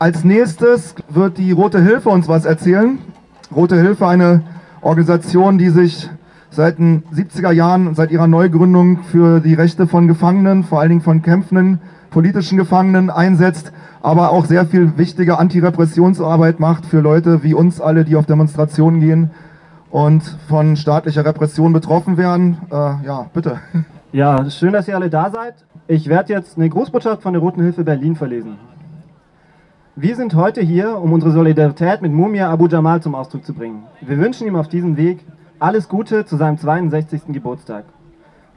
Als nächstes wird die Rote Hilfe uns was erzählen. Rote Hilfe, eine Organisation, die sich seit den 70er Jahren, seit ihrer Neugründung für die Rechte von Gefangenen, vor allen Dingen von kämpfenden politischen Gefangenen einsetzt, aber auch sehr viel wichtige Antirepressionsarbeit macht für Leute wie uns alle, die auf Demonstrationen gehen und von staatlicher Repression betroffen werden. Äh, ja, bitte. Ja, schön, dass ihr alle da seid. Ich werde jetzt eine Grußbotschaft von der Roten Hilfe Berlin verlesen. Wir sind heute hier, um unsere Solidarität mit Mumia Abu Jamal zum Ausdruck zu bringen. Wir wünschen ihm auf diesem Weg alles Gute zu seinem 62. Geburtstag.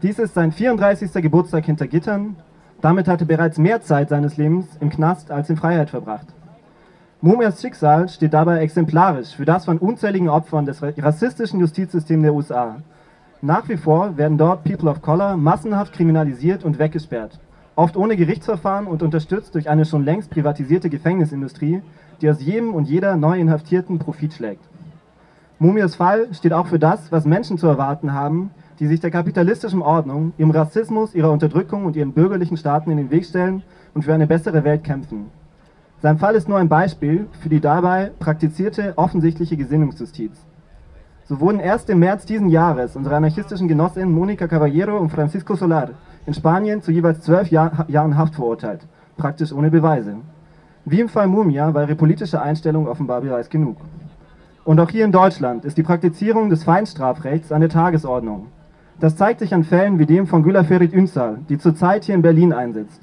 Dies ist sein 34. Geburtstag hinter Gittern. Damit hat er bereits mehr Zeit seines Lebens im Knast als in Freiheit verbracht. Mumias Schicksal steht dabei exemplarisch für das von unzähligen Opfern des rassistischen Justizsystems der USA. Nach wie vor werden dort People of Color massenhaft kriminalisiert und weggesperrt, oft ohne Gerichtsverfahren und unterstützt durch eine schon längst privatisierte Gefängnisindustrie, die aus jedem und jeder neu Inhaftierten Profit schlägt. Mumias Fall steht auch für das, was Menschen zu erwarten haben, die sich der kapitalistischen Ordnung, ihrem Rassismus, ihrer Unterdrückung und ihren bürgerlichen Staaten in den Weg stellen und für eine bessere Welt kämpfen. Sein Fall ist nur ein Beispiel für die dabei praktizierte offensichtliche Gesinnungsjustiz. So wurden erst im März diesen Jahres unsere anarchistischen Genossinnen Monica Caballero und Francisco Solar in Spanien zu jeweils zwölf Jahr, Jahren Haft verurteilt, praktisch ohne Beweise. Wie im Fall Mumia war ihre politische Einstellung offenbar bereits genug. Und auch hier in Deutschland ist die Praktizierung des Feinstrafrechts an der Tagesordnung. Das zeigt sich an Fällen wie dem von Güler Ferit Ünsal, die zurzeit hier in Berlin einsetzt.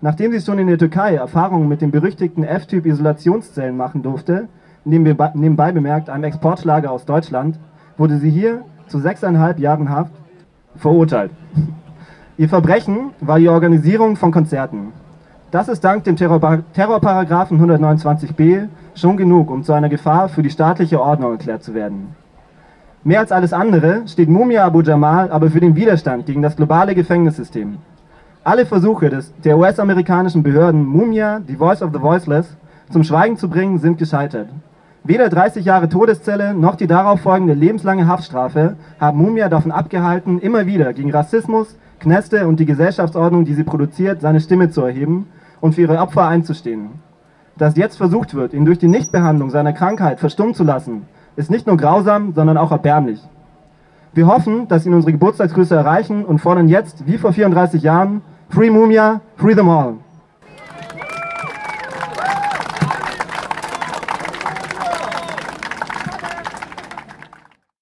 Nachdem sie schon in der Türkei Erfahrungen mit den berüchtigten F-Typ Isolationszellen machen durfte, nebenbei bemerkt einem Exportschlager aus Deutschland, wurde sie hier zu sechseinhalb Jahren Haft verurteilt. Ihr Verbrechen war die Organisierung von Konzerten. Das ist dank dem Terror Terrorparagraphen 129b schon genug, um zu einer Gefahr für die staatliche Ordnung erklärt zu werden. Mehr als alles andere steht Mumia Abu Jamal aber für den Widerstand gegen das globale Gefängnissystem. Alle Versuche des, der US-amerikanischen Behörden, Mumia, die Voice of the Voiceless, zum Schweigen zu bringen, sind gescheitert. Weder 30 Jahre Todeszelle noch die darauf folgende lebenslange Haftstrafe haben Mumia davon abgehalten, immer wieder gegen Rassismus, Kneste und die Gesellschaftsordnung, die sie produziert, seine Stimme zu erheben und für ihre Opfer einzustehen. Dass jetzt versucht wird, ihn durch die Nichtbehandlung seiner Krankheit verstummen zu lassen, ist nicht nur grausam, sondern auch erbärmlich. Wir hoffen, dass ihn unsere Geburtstagsgrüße erreichen und fordern jetzt, wie vor 34 Jahren, Free Mumia, Free them all.